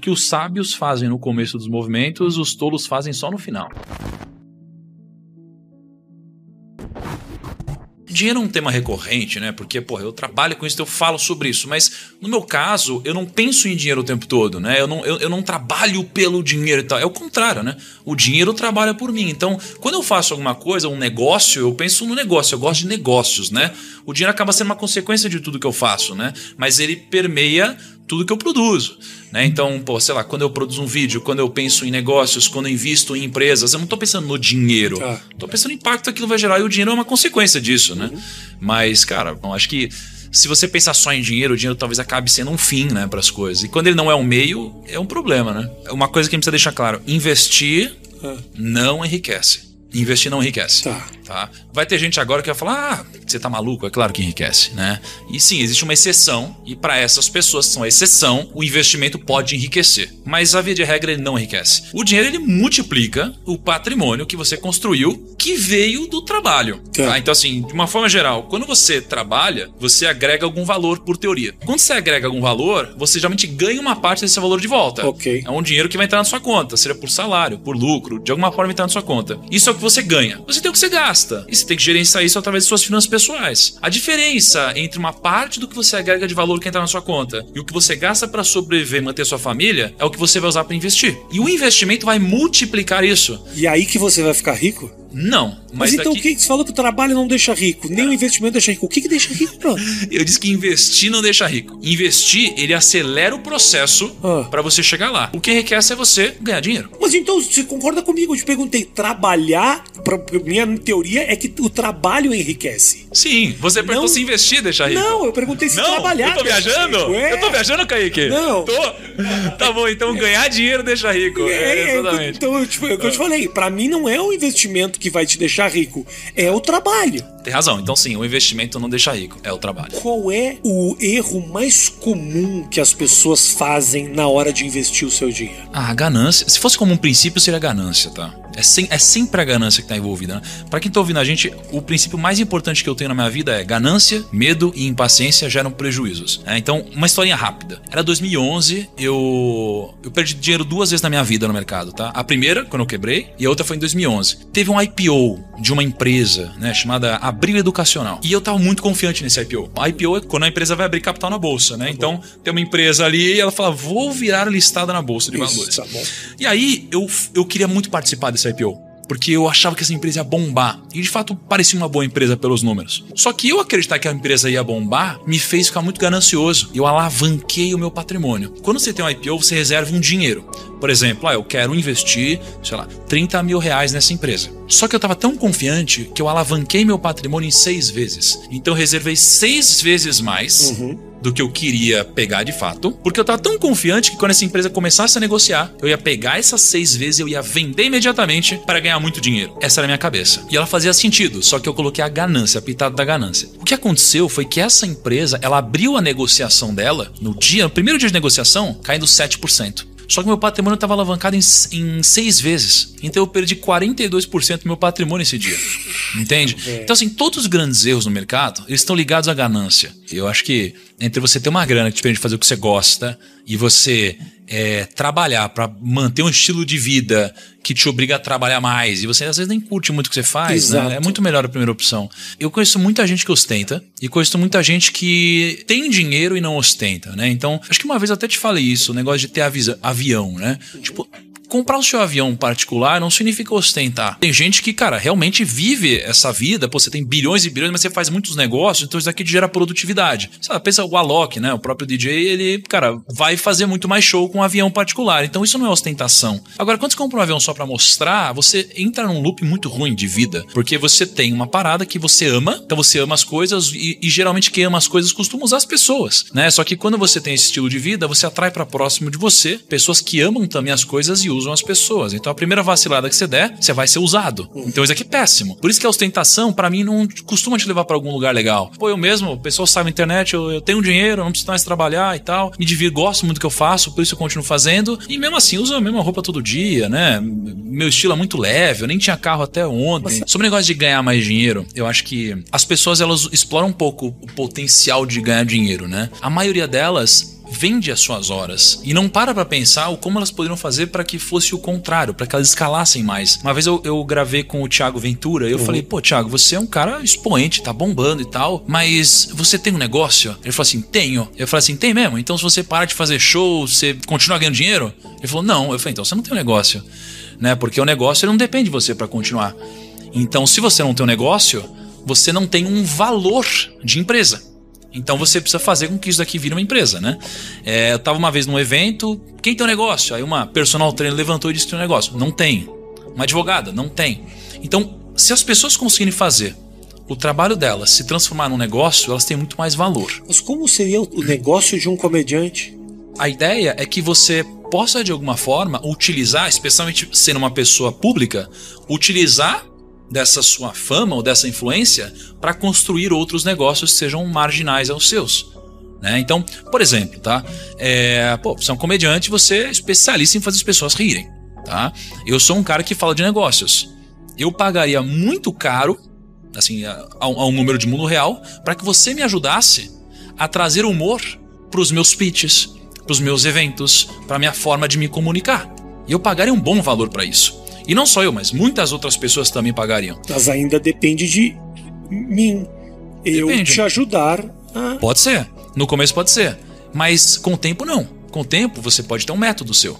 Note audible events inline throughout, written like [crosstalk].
Que os sábios fazem no começo dos movimentos, os tolos fazem só no final. Dinheiro é um tema recorrente, né? Porque, porra, eu trabalho com isso, eu falo sobre isso. Mas, no meu caso, eu não penso em dinheiro o tempo todo, né? Eu não, eu, eu não trabalho pelo dinheiro e tal. É o contrário, né? O dinheiro trabalha por mim. Então, quando eu faço alguma coisa, um negócio, eu penso no negócio. Eu gosto de negócios, né? O dinheiro acaba sendo uma consequência de tudo que eu faço, né? Mas ele permeia tudo que eu produzo. Né? Então, pô, sei lá, quando eu produzo um vídeo, quando eu penso em negócios, quando eu invisto em empresas, eu não estou pensando no dinheiro. Estou ah. pensando no impacto que aquilo vai gerar e o dinheiro é uma consequência disso, né? Uhum. Mas, cara, bom, acho que se você pensar só em dinheiro, o dinheiro talvez acabe sendo um fim, né, para as coisas. E quando ele não é um meio, é um problema, né? Uma coisa que a gente precisa deixar claro: investir ah. não enriquece. Investir não enriquece. Tá. tá. Vai ter gente agora que vai falar: ah, você tá maluco? É claro que enriquece, né? E sim, existe uma exceção, e para essas pessoas que são a exceção, o investimento pode enriquecer. Mas a via de regra ele não enriquece. O dinheiro ele multiplica o patrimônio que você construiu que veio do trabalho. Tá. tá? Então, assim, de uma forma geral, quando você trabalha, você agrega algum valor por teoria. Quando você agrega algum valor, você geralmente ganha uma parte desse valor de volta. Ok. É um dinheiro que vai entrar na sua conta, seja por salário, por lucro, de alguma forma vai entrar na sua conta. Isso é que você ganha. Você tem o que você gasta. E você tem que gerenciar isso através de suas finanças pessoais. A diferença entre uma parte do que você agrega de valor que entra na sua conta e o que você gasta para sobreviver e manter sua família é o que você vai usar para investir. E o investimento vai multiplicar isso. E aí que você vai ficar rico? Não. Mas, mas então daqui... o que você falou que o trabalho não deixa rico? Nem o investimento deixa rico. O que, que deixa rico, pronto? [laughs] Eu disse que investir não deixa rico. Investir, ele acelera o processo ah. para você chegar lá. O que enriquece é você ganhar dinheiro. Mas então, você concorda comigo? Eu te perguntei, trabalhar, pra, minha teoria é que o trabalho enriquece. Sim, você perguntou não... se investir deixa rico. Não, eu perguntei se não, trabalhar. Eu tô viajando? Eu tô viajando, Kaique? Não. Tô. Tá bom, então [laughs] ganhar dinheiro deixa rico. É, é exatamente. Então, tipo, é o que eu te falei. Pra mim não é o investimento que vai te deixar rico, é o trabalho. Tem razão. Então, sim, o investimento não deixa rico, é o trabalho. Qual é o erro mais comum que as pessoas fazem na hora de investir o seu dinheiro? Ah, ganância. Se fosse como um princípio, seria ganância, tá? É, sem, é sempre a ganância que está envolvida. Né? Para quem está ouvindo a gente, o princípio mais importante que eu tenho na minha vida é ganância, medo e impaciência geram prejuízos. É, então, uma historinha rápida. Era 2011, eu, eu perdi dinheiro duas vezes na minha vida no mercado. Tá? A primeira, quando eu quebrei, e a outra foi em 2011. Teve um IPO de uma empresa né, chamada Abril Educacional. E eu estava muito confiante nesse IPO. A IPO é quando a empresa vai abrir capital na bolsa. Né? Tá então, tem uma empresa ali e ela fala: vou virar listada na bolsa de valores. Isso, tá e aí, eu, eu queria muito participar desse IPO porque eu achava que essa empresa ia bombar. E de fato parecia uma boa empresa pelos números. Só que eu acreditar que a empresa ia bombar me fez ficar muito ganancioso. Eu alavanquei o meu patrimônio. Quando você tem um IPO, você reserva um dinheiro. Por exemplo, ah, eu quero investir, sei lá, 30 mil reais nessa empresa. Só que eu estava tão confiante que eu alavanquei meu patrimônio em seis vezes. Então eu reservei seis vezes mais. Uhum do que eu queria pegar de fato, porque eu tava tão confiante que quando essa empresa começasse a negociar, eu ia pegar essas seis vezes e eu ia vender imediatamente para ganhar muito dinheiro. Essa era a minha cabeça. E ela fazia sentido, só que eu coloquei a ganância, a pitada da ganância. O que aconteceu foi que essa empresa, ela abriu a negociação dela no dia, no primeiro dia de negociação, caindo 7%. Só que meu patrimônio estava alavancado em, em seis vezes. Então eu perdi 42% do meu patrimônio esse dia. Entende? É. Então, assim, todos os grandes erros no mercado, eles estão ligados à ganância. Eu acho que entre você ter uma grana que te permite fazer o que você gosta e você é, trabalhar para manter um estilo de vida que te obriga a trabalhar mais e você às vezes nem curte muito o que você faz, né? é muito melhor a primeira opção. Eu conheço muita gente que ostenta e conheço muita gente que tem dinheiro e não ostenta, né? Então, acho que uma vez eu até te falei isso, o negócio de ter avião, né? Tipo, comprar o seu avião particular não significa ostentar. Tem gente que, cara, realmente vive essa vida. Pô, você tem bilhões e bilhões, mas você faz muitos negócios, então isso aqui gera produtividade. Sabe, pensa o Alok, né? O próprio DJ, ele, cara, vai fazer muito mais show com um avião particular. Então isso não é ostentação. Agora, quando você compra um avião só para mostrar, você entra num loop muito ruim de vida. Porque você tem uma parada que você ama, então você ama as coisas e, e geralmente quem ama as coisas costuma usar as pessoas, né? Só que quando você tem esse estilo de vida, você atrai para próximo de você pessoas que amam também as coisas e usam as pessoas. Então a primeira vacilada que você der, você vai ser usado. Então isso aqui é péssimo. Por isso que a ostentação, para mim, não costuma te levar para algum lugar legal. Pô, eu mesmo, o pessoal sabe na internet, eu, eu tenho dinheiro, não preciso mais trabalhar e tal. Me divirto, gosto muito do que eu faço, por isso eu continuo fazendo. E mesmo assim, uso a mesma roupa todo dia, né? Meu estilo é muito leve, eu nem tinha carro até ontem. Sobre o negócio de ganhar mais dinheiro, eu acho que as pessoas elas exploram um pouco o potencial de ganhar dinheiro, né? A maioria delas vende as suas horas e não para para pensar o como elas poderiam fazer para que fosse o contrário, para que elas escalassem mais. Uma vez eu, eu gravei com o Thiago Ventura e eu uhum. falei, pô, Thiago, você é um cara expoente, tá bombando e tal, mas você tem um negócio? Ele falou assim, tenho. Eu falei assim, tem mesmo? Então se você parar de fazer show, você continua ganhando dinheiro? Ele falou, não. Eu falei, então você não tem um negócio, né? Porque o negócio não depende de você para continuar. Então se você não tem um negócio, você não tem um valor de empresa. Então você precisa fazer com que isso daqui vire uma empresa, né? É, eu estava uma vez num evento, quem tem um negócio? Aí uma personal trainer levantou e disse que tem um negócio. Não tem. Uma advogada, não tem. Então, se as pessoas conseguirem fazer o trabalho delas se transformar num negócio, elas têm muito mais valor. Mas como seria o negócio de um comediante? A ideia é que você possa, de alguma forma, utilizar, especialmente sendo uma pessoa pública, utilizar dessa sua fama ou dessa influência para construir outros negócios que sejam marginais aos seus. Né? Então, por exemplo, tá? É, pô, você é um comediante, você é especialista em fazer as pessoas rirem. Tá? Eu sou um cara que fala de negócios. Eu pagaria muito caro, assim, a, a um número de mundo real, para que você me ajudasse a trazer humor para os meus pitches, para os meus eventos, para a minha forma de me comunicar. E eu pagaria um bom valor para isso. E não só eu, mas muitas outras pessoas também pagariam. Mas ainda depende de mim. Eu depende. te ajudar a... Pode ser. No começo pode ser. Mas com o tempo não. Com o tempo você pode ter um método seu.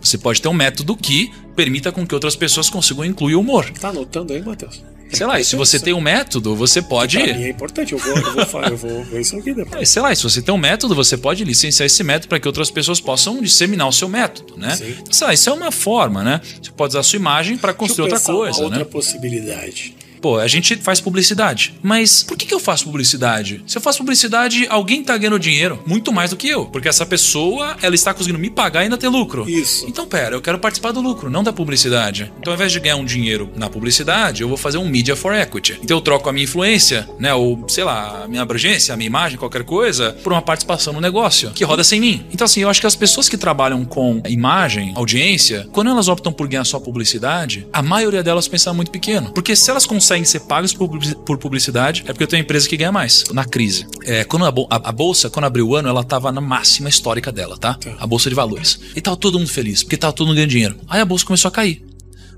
Você pode ter um método que permita com que outras pessoas consigam incluir o humor. Tá anotando aí, Matheus? Sei lá, e se você tem um método, você pode. Pra mim é importante, eu vou, eu vou, eu vou ver isso aqui depois. É, sei lá, se você tem um método, você pode licenciar esse método para que outras pessoas possam disseminar o seu método, né? Sim. Sei lá, isso é uma forma, né? Você pode usar a sua imagem para construir outra coisa, uma né? Outra possibilidade. Pô, a gente faz publicidade. Mas por que, que eu faço publicidade? Se eu faço publicidade, alguém tá ganhando dinheiro muito mais do que eu. Porque essa pessoa, ela está conseguindo me pagar e ainda ter lucro. Isso. Então, pera, eu quero participar do lucro, não da publicidade. Então, ao invés de ganhar um dinheiro na publicidade, eu vou fazer um media for equity. Então, eu troco a minha influência, né? Ou, sei lá, a minha abrangência, a minha imagem, qualquer coisa, por uma participação no negócio que roda sem mim. Então, assim, eu acho que as pessoas que trabalham com imagem, audiência, quando elas optam por ganhar só publicidade, a maioria delas pensa muito pequeno. Porque se elas conseguem ser pagas por publicidade, é porque eu tenho uma empresa que ganha mais na crise. É, quando a, bolsa, quando abriu o ano, ela tava na máxima histórica dela, tá? tá? A bolsa de valores. E tava todo mundo feliz, porque tava todo mundo ganhando dinheiro. Aí a bolsa começou a cair.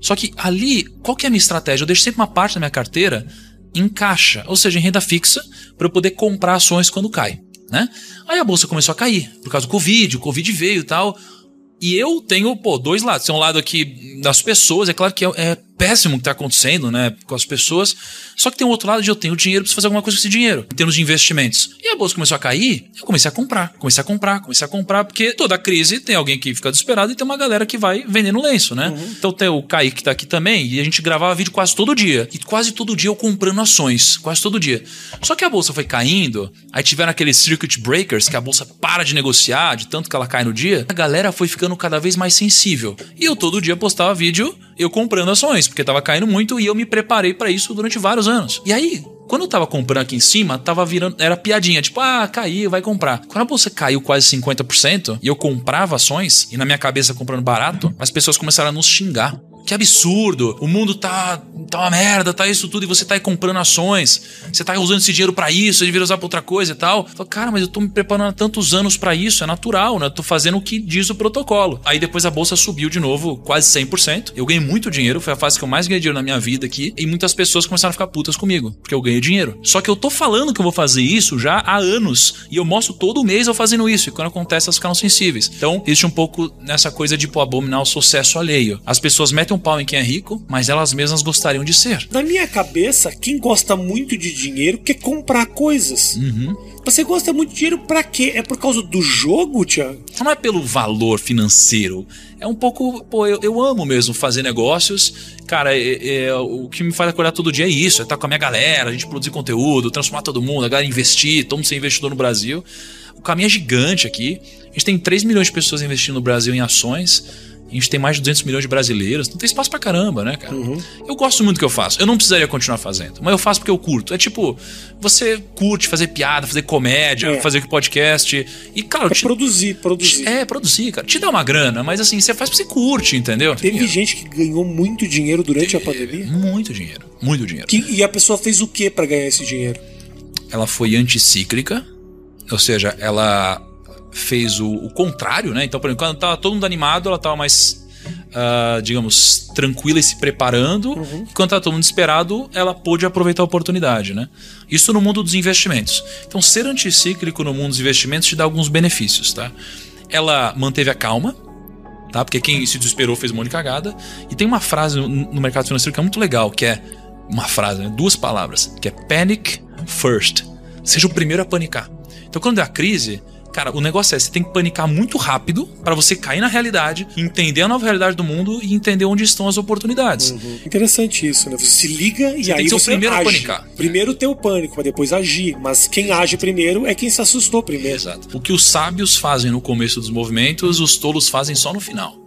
Só que ali, qual que é a minha estratégia? Eu deixo sempre uma parte da minha carteira em caixa, ou seja, em renda fixa, para eu poder comprar ações quando cai. Né? Aí a bolsa começou a cair, por causa do Covid, o Covid veio e tal. E eu tenho, pô, dois lados. Tem um lado aqui das pessoas, é claro que é, é péssimo que está acontecendo, né, com as pessoas. Só que tem um outro lado de eu tenho dinheiro, preciso fazer alguma coisa com esse dinheiro, em termos de investimentos. E a bolsa começou a cair, eu comecei a comprar, comecei a comprar, comecei a comprar, porque toda crise tem alguém que fica desesperado e tem uma galera que vai vendendo lenço, né? Uhum. Então tem o Kaique que tá aqui também, e a gente gravava vídeo quase todo dia. E quase todo dia eu comprando ações, quase todo dia. Só que a bolsa foi caindo, aí tiveram aqueles circuit breakers, que a bolsa para de negociar, de tanto que ela cai no dia. A galera foi ficando cada vez mais sensível. E eu todo dia postava vídeo eu comprando ações, porque tava caindo muito e eu me preparei para isso durante vários anos. E aí, quando eu tava comprando aqui em cima, tava virando. Era piadinha, tipo, ah, caiu, vai comprar. Quando a bolsa caiu quase 50% e eu comprava ações, e na minha cabeça comprando barato, as pessoas começaram a nos xingar. Que absurdo! O mundo tá, tá uma merda, tá isso tudo, e você tá aí comprando ações. Você tá usando esse dinheiro para isso, deveria usar pra outra coisa e tal. Eu falo, cara, mas eu tô me preparando há tantos anos para isso, é natural, né? Eu tô fazendo o que diz o protocolo. Aí depois a bolsa subiu de novo, quase 100%. Eu ganhei muito dinheiro, foi a fase que eu mais ganhei dinheiro na minha vida aqui. E muitas pessoas começaram a ficar putas comigo, porque eu ganhei dinheiro. Só que eu tô falando que eu vou fazer isso já há anos. E eu mostro todo mês eu fazendo isso. E quando acontece, elas ficaram sensíveis. Então, existe um pouco nessa coisa de pô, abominar o sucesso alheio. As pessoas metem um pau em quem é rico, mas elas mesmas gostariam de ser. Na minha cabeça, quem gosta muito de dinheiro quer comprar coisas. Uhum. Você gosta muito de dinheiro para quê? É por causa do jogo, Thiago? Não é pelo valor financeiro. É um pouco. Pô, eu, eu amo mesmo fazer negócios. Cara, é, é, o que me faz acordar todo dia é isso: é estar com a minha galera, a gente produzir conteúdo, transformar todo mundo, a galera investir, todo mundo ser investidor no Brasil. O caminho é gigante aqui. A gente tem 3 milhões de pessoas investindo no Brasil em ações. A gente tem mais de 200 milhões de brasileiros, não tem espaço pra caramba, né, cara? Eu gosto muito do que eu faço. Eu não precisaria continuar fazendo, mas eu faço porque eu curto. É tipo, você curte fazer piada, fazer comédia, É. fazer podcast. E, cara, É te- produzir, produzir. é, produzir, cara. Te dá uma grana, mas assim, você faz porque você curte, entendeu? Teve gente que ganhou muito dinheiro durante a pandemia. Muito dinheiro, muito dinheiro. Que- e a pessoa fez o que pra ganhar esse dinheiro? ela foi anticíclica, ou seja, ela fez o, o contrário, né? Então, por exemplo, quando tava todo mundo animado, ela tava mais, ah, digamos, tranquila e se preparando. E quando tava todo mundo desesperado, ela pôde aproveitar a oportunidade, né? Isso no mundo dos investimentos. Então, ser anticíclico no mundo dos investimentos te dá alguns benefícios, tá? Ela manteve a calma, tá? Porque quem se desesperou fez um monte de cagada. E tem uma frase no, no mercado financeiro que é muito legal, que é uma frase, né? duas palavras, que é panic first. Seja o primeiro a panicar. Então, quando é a crise, cara, o negócio é você tem que panicar muito rápido para você cair na realidade, entender a nova realidade do mundo e entender onde estão as oportunidades. Interessante isso, né? Você se liga e Você tem aí que ser o você primeiro a age. panicar. Primeiro ter o pânico, mas depois agir. Mas quem age primeiro é quem se assustou primeiro. Exato. O que os sábios fazem no começo dos movimentos, os tolos fazem só no final.